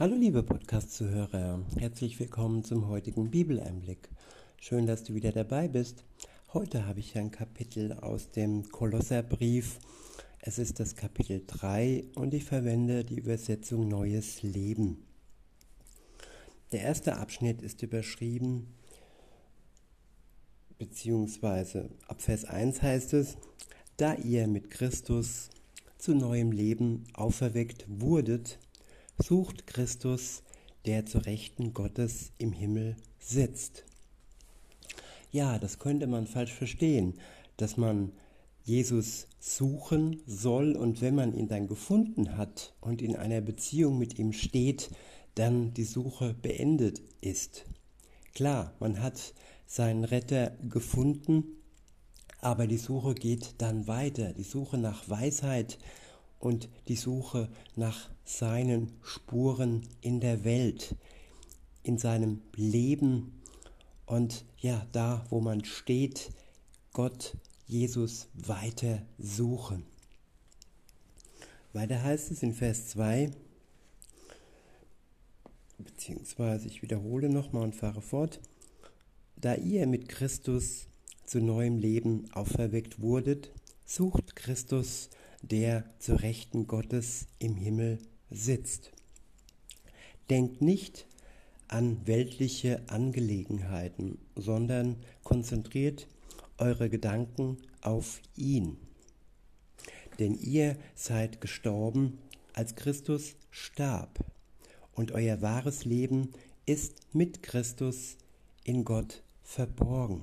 Hallo liebe Podcast-Zuhörer, herzlich willkommen zum heutigen Bibeleinblick. Schön, dass du wieder dabei bist. Heute habe ich ein Kapitel aus dem Kolosserbrief. Es ist das Kapitel 3 und ich verwende die Übersetzung Neues Leben. Der erste Abschnitt ist überschrieben, beziehungsweise ab Vers 1 heißt es, da ihr mit Christus zu neuem Leben auferweckt wurdet, sucht Christus, der zur Rechten Gottes im Himmel sitzt. Ja, das könnte man falsch verstehen, dass man Jesus suchen soll und wenn man ihn dann gefunden hat und in einer Beziehung mit ihm steht, dann die Suche beendet ist. Klar, man hat seinen Retter gefunden, aber die Suche geht dann weiter, die Suche nach Weisheit und die Suche nach seinen Spuren in der Welt, in seinem Leben und ja, da, wo man steht, Gott, Jesus weiter suchen. Weiter heißt es in Vers 2, beziehungsweise ich wiederhole nochmal und fahre fort, da ihr mit Christus zu neuem Leben auferweckt wurdet, sucht Christus der zur Rechten Gottes im Himmel sitzt. Denkt nicht an weltliche Angelegenheiten, sondern konzentriert eure Gedanken auf ihn. Denn ihr seid gestorben, als Christus starb, und euer wahres Leben ist mit Christus in Gott verborgen.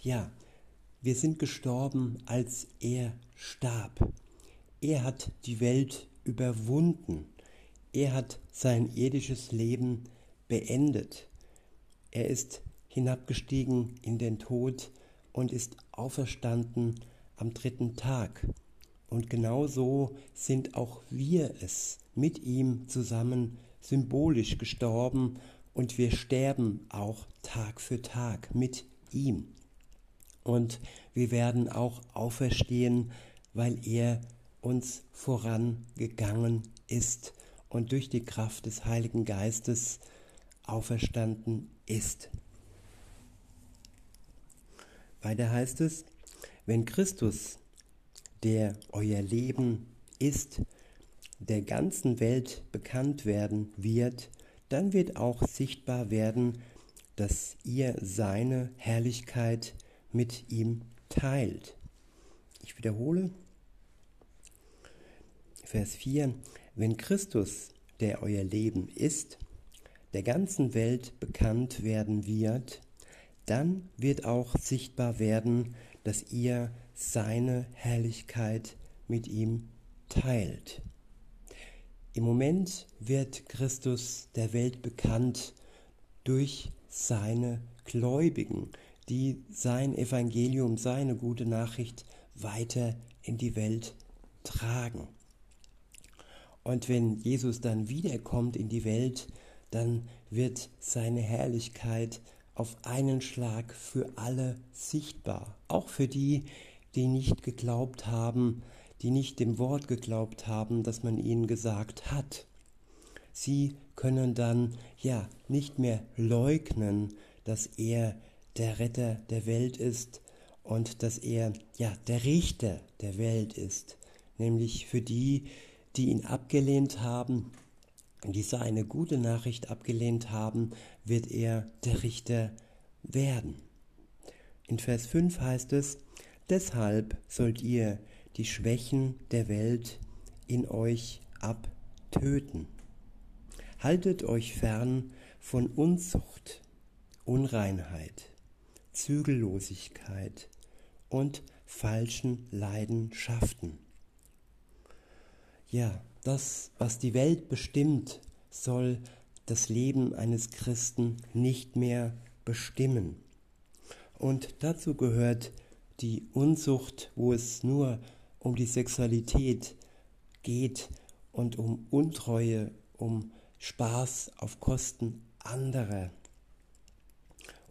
Ja, wir sind gestorben, als er starb. Er hat die Welt überwunden. Er hat sein irdisches Leben beendet. Er ist hinabgestiegen in den Tod und ist auferstanden am dritten Tag. Und genauso sind auch wir es mit ihm zusammen symbolisch gestorben und wir sterben auch Tag für Tag mit ihm und wir werden auch auferstehen, weil er uns vorangegangen ist und durch die Kraft des Heiligen Geistes auferstanden ist. Weiter heißt es, wenn Christus, der euer Leben ist, der ganzen Welt bekannt werden wird, dann wird auch sichtbar werden, dass ihr seine Herrlichkeit mit ihm teilt. Ich wiederhole. Vers 4. Wenn Christus, der euer Leben ist, der ganzen Welt bekannt werden wird, dann wird auch sichtbar werden, dass ihr seine Herrlichkeit mit ihm teilt. Im Moment wird Christus der Welt bekannt durch seine Gläubigen, die sein Evangelium, seine gute Nachricht weiter in die Welt tragen. Und wenn Jesus dann wiederkommt in die Welt, dann wird seine Herrlichkeit auf einen Schlag für alle sichtbar, auch für die, die nicht geglaubt haben, die nicht dem Wort geglaubt haben, das man ihnen gesagt hat. Sie können dann ja nicht mehr leugnen, dass er der Retter der Welt ist und dass er ja der Richter der Welt ist, nämlich für die, die ihn abgelehnt haben, die seine gute Nachricht abgelehnt haben, wird er der Richter werden. In Vers 5 heißt es, deshalb sollt ihr die Schwächen der Welt in euch abtöten. Haltet euch fern von Unzucht, Unreinheit, Zügellosigkeit und falschen Leidenschaften. Ja, das, was die Welt bestimmt, soll das Leben eines Christen nicht mehr bestimmen. Und dazu gehört die Unzucht, wo es nur um die Sexualität geht und um Untreue, um Spaß auf Kosten anderer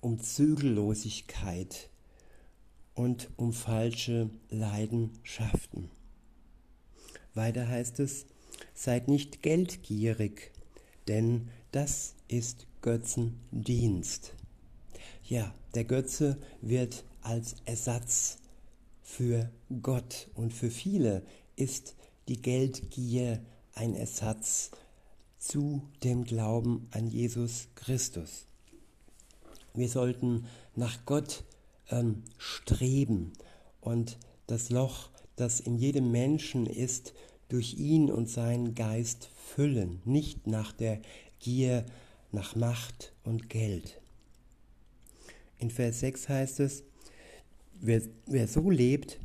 um Zügellosigkeit und um falsche Leidenschaften. Weiter heißt es, seid nicht geldgierig, denn das ist Götzendienst. Ja, der Götze wird als Ersatz für Gott und für viele ist die Geldgier ein Ersatz zu dem Glauben an Jesus Christus. Wir sollten nach Gott ähm, streben und das Loch, das in jedem Menschen ist, durch ihn und seinen Geist füllen, nicht nach der Gier nach Macht und Geld. In Vers 6 heißt es, wer, wer so lebt,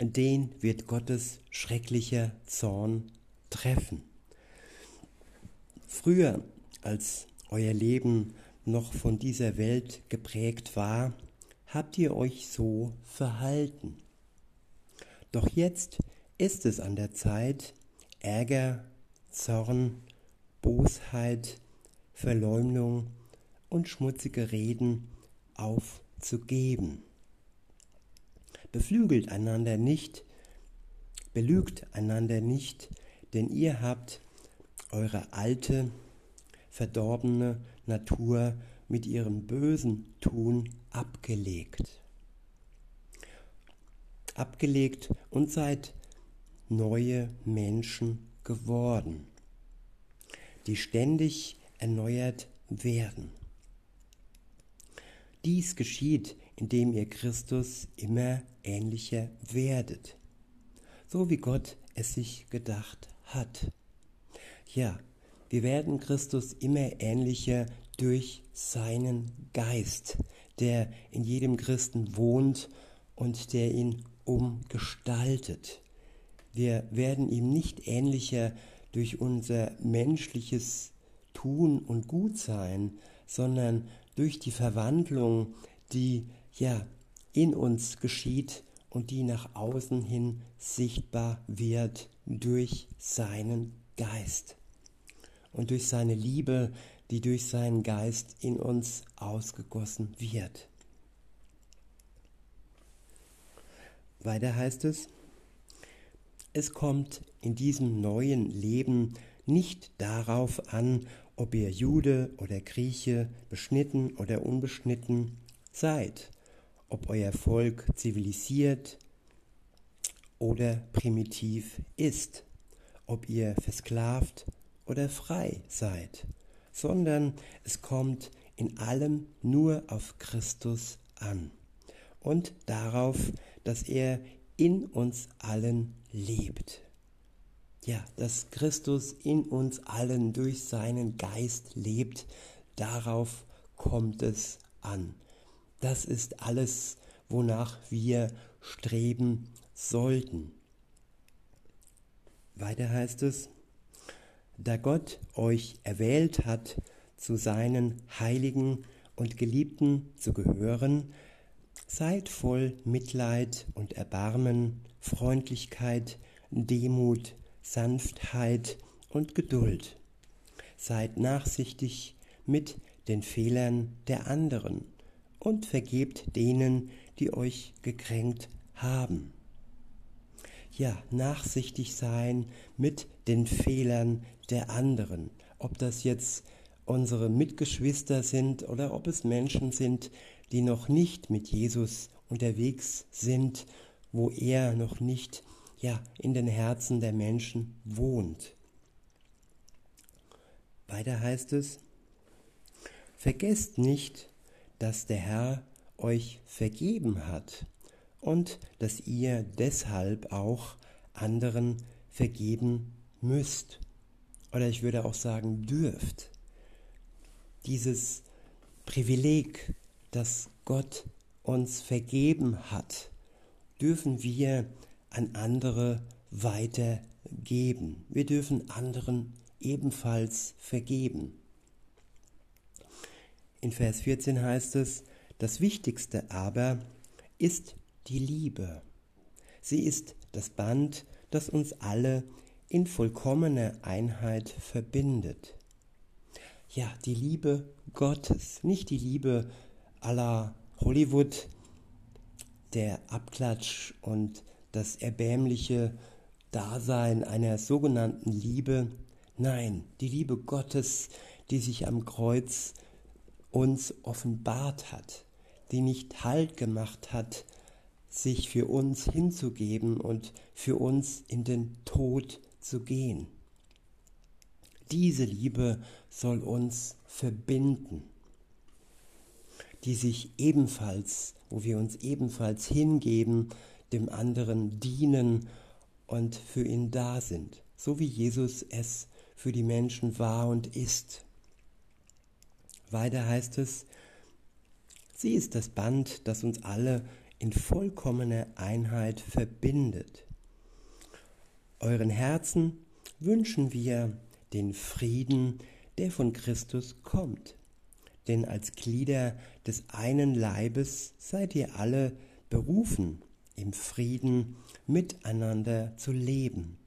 den wird Gottes schrecklicher Zorn treffen. Früher, als euer Leben noch von dieser Welt geprägt war, habt ihr euch so verhalten. Doch jetzt ist es an der Zeit, Ärger, Zorn, Bosheit, Verleumdung und schmutzige Reden aufzugeben. Beflügelt einander nicht, belügt einander nicht, denn ihr habt eure alte, verdorbene Natur mit ihrem bösen Tun abgelegt. Abgelegt und seid neue Menschen geworden, die ständig erneuert werden. Dies geschieht, indem ihr Christus immer ähnlicher werdet, so wie Gott es sich gedacht hat. Ja, wir werden Christus immer ähnlicher durch seinen Geist, der in jedem Christen wohnt und der ihn umgestaltet. Wir werden ihm nicht ähnlicher durch unser menschliches Tun und Gutsein, sondern durch die Verwandlung, die ja in uns geschieht und die nach außen hin sichtbar wird durch seinen Geist und durch seine Liebe, die durch seinen Geist in uns ausgegossen wird. Weiter heißt es, es kommt in diesem neuen Leben nicht darauf an, ob ihr Jude oder Grieche, beschnitten oder unbeschnitten seid, ob euer Volk zivilisiert oder primitiv ist, ob ihr versklavt oder frei seid, sondern es kommt in allem nur auf Christus an und darauf, dass er in uns allen lebt. Ja, dass Christus in uns allen durch seinen Geist lebt, darauf kommt es an. Das ist alles, wonach wir streben sollten. Weiter heißt es, da Gott euch erwählt hat, zu seinen Heiligen und Geliebten zu gehören, seid voll Mitleid und Erbarmen, Freundlichkeit, Demut, Sanftheit und Geduld. Seid nachsichtig mit den Fehlern der anderen und vergebt denen, die euch gekränkt haben. Ja, nachsichtig sein mit den Fehlern der anderen, ob das jetzt unsere Mitgeschwister sind oder ob es Menschen sind, die noch nicht mit Jesus unterwegs sind, wo er noch nicht ja in den Herzen der Menschen wohnt. Weiter heißt es: Vergesst nicht, dass der Herr euch vergeben hat und dass ihr deshalb auch anderen vergeben müsst. Oder ich würde auch sagen dürft. Dieses Privileg, das Gott uns vergeben hat, dürfen wir an andere weitergeben. Wir dürfen anderen ebenfalls vergeben. In Vers 14 heißt es, das Wichtigste aber ist die Liebe. Sie ist das Band, das uns alle in vollkommener Einheit verbindet. Ja, die Liebe Gottes, nicht die Liebe aller Hollywood, der Abklatsch und das erbärmliche Dasein einer sogenannten Liebe. Nein, die Liebe Gottes, die sich am Kreuz uns offenbart hat, die nicht Halt gemacht hat, sich für uns hinzugeben und für uns in den Tod zu gehen. Diese Liebe soll uns verbinden, die sich ebenfalls, wo wir uns ebenfalls hingeben, dem anderen dienen und für ihn da sind, so wie Jesus es für die Menschen war und ist. Weiter heißt es, sie ist das Band, das uns alle in vollkommener Einheit verbindet. Euren Herzen wünschen wir den Frieden, der von Christus kommt. Denn als Glieder des einen Leibes seid ihr alle berufen, im Frieden miteinander zu leben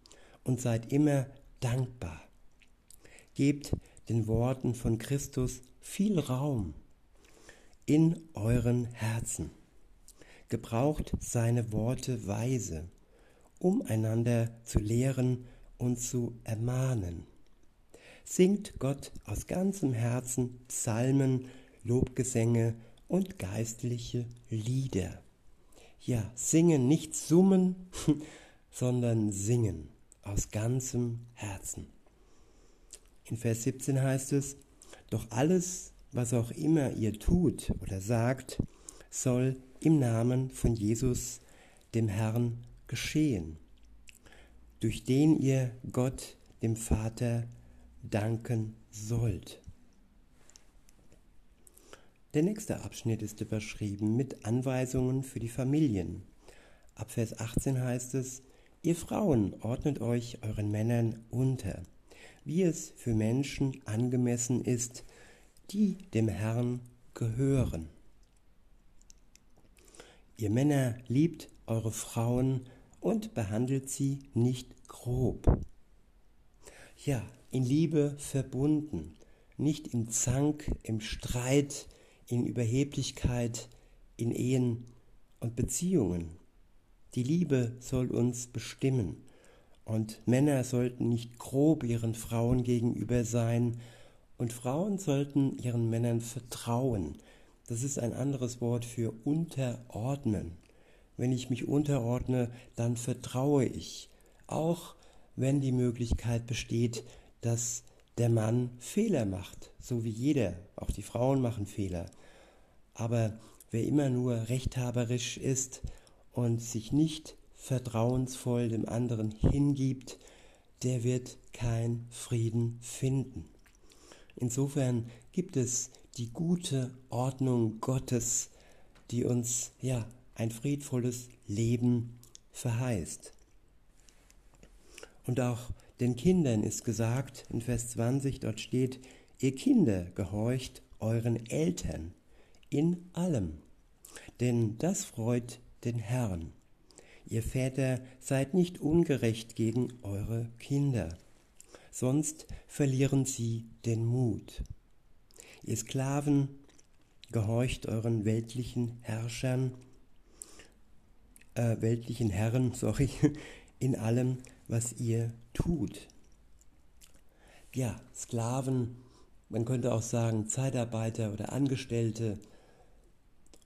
und seid immer dankbar. Gebt den Worten von Christus viel Raum in euren Herzen. Gebraucht seine Worte weise, um einander zu lehren und zu ermahnen. Singt Gott aus ganzem Herzen Psalmen, Lobgesänge und geistliche Lieder ja, singen, nicht summen, sondern singen aus ganzem Herzen. In Vers 17 heißt es, doch alles, was auch immer ihr tut oder sagt, soll im Namen von Jesus, dem Herrn, geschehen, durch den ihr Gott, dem Vater, danken sollt. Der nächste Abschnitt ist überschrieben mit Anweisungen für die Familien. Ab Vers 18 heißt es, Ihr Frauen ordnet euch euren Männern unter, wie es für Menschen angemessen ist, die dem Herrn gehören. Ihr Männer liebt eure Frauen und behandelt sie nicht grob. Ja, in Liebe verbunden, nicht im Zank, im Streit, in Überheblichkeit, in Ehen und Beziehungen. Die Liebe soll uns bestimmen und Männer sollten nicht grob ihren Frauen gegenüber sein und Frauen sollten ihren Männern vertrauen. Das ist ein anderes Wort für unterordnen. Wenn ich mich unterordne, dann vertraue ich, auch wenn die Möglichkeit besteht, dass der Mann Fehler macht, so wie jeder, auch die Frauen machen Fehler. Aber wer immer nur rechthaberisch ist und sich nicht vertrauensvoll dem anderen hingibt, der wird kein Frieden finden. Insofern gibt es die gute Ordnung Gottes, die uns ja ein friedvolles Leben verheißt. Und auch den Kindern ist gesagt, in Vers 20 dort steht, ihr Kinder gehorcht euren Eltern in allem, denn das freut den Herrn. Ihr Väter seid nicht ungerecht gegen eure Kinder, sonst verlieren sie den Mut. Ihr Sklaven gehorcht euren weltlichen Herrschern, äh, weltlichen Herren, sorry, in allem, was ihr tut. Ja, Sklaven, man könnte auch sagen Zeitarbeiter oder Angestellte.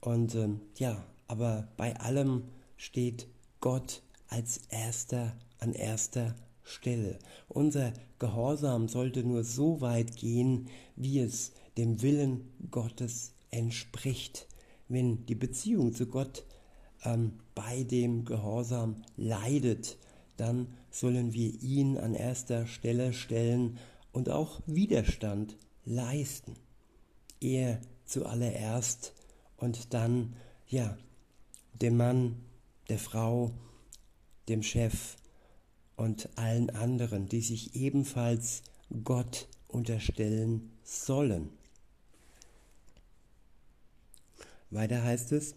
Und ähm, ja, aber bei allem steht Gott als erster an erster Stelle. Unser Gehorsam sollte nur so weit gehen, wie es dem Willen Gottes entspricht. Wenn die Beziehung zu Gott ähm, bei dem Gehorsam leidet, dann sollen wir ihn an erster Stelle stellen und auch Widerstand leisten. Er zuallererst und dann, ja, dem Mann, der Frau, dem Chef und allen anderen, die sich ebenfalls Gott unterstellen sollen. Weiter heißt es,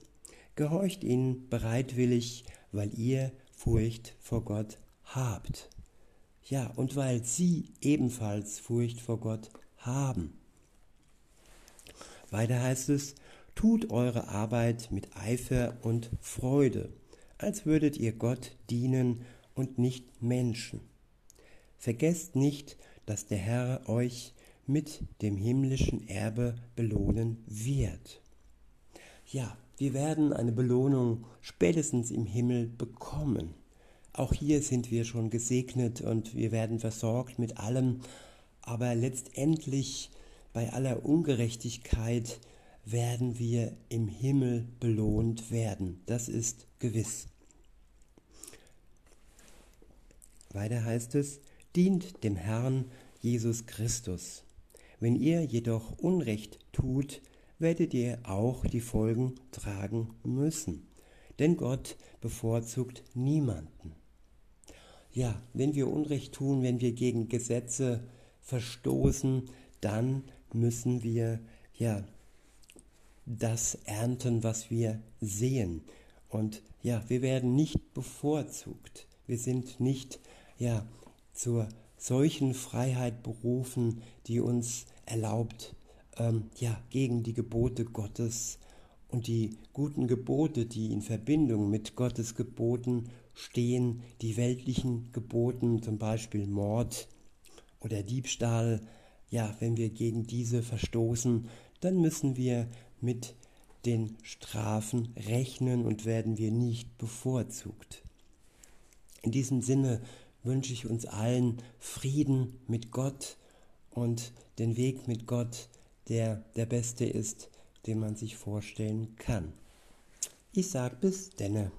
gehorcht ihnen bereitwillig, weil ihr Furcht vor Gott habt. Ja, und weil sie ebenfalls Furcht vor Gott haben. Weiter heißt es, tut eure Arbeit mit Eifer und Freude, als würdet ihr Gott dienen und nicht Menschen. Vergesst nicht, dass der Herr euch mit dem himmlischen Erbe belohnen wird. Ja, wir werden eine Belohnung spätestens im Himmel bekommen. Auch hier sind wir schon gesegnet und wir werden versorgt mit allem, aber letztendlich bei aller Ungerechtigkeit werden wir im Himmel belohnt werden. Das ist gewiss. Weiter heißt es, dient dem Herrn Jesus Christus. Wenn ihr jedoch Unrecht tut, werdet ihr auch die Folgen tragen müssen. Denn Gott bevorzugt niemanden. Ja, wenn wir Unrecht tun, wenn wir gegen Gesetze verstoßen, dann müssen wir ja das ernten, was wir sehen. Und ja, wir werden nicht bevorzugt. Wir sind nicht ja zur solchen Freiheit berufen, die uns erlaubt, ähm, ja, gegen die Gebote Gottes und die guten Gebote, die in Verbindung mit Gottes Geboten stehen, die weltlichen Geboten, zum Beispiel Mord oder Diebstahl, ja, wenn wir gegen diese verstoßen, dann müssen wir mit den Strafen rechnen und werden wir nicht bevorzugt. In diesem Sinne wünsche ich uns allen Frieden mit Gott und den Weg mit Gott, der der beste ist, den man sich vorstellen kann. Ich sage bis denne.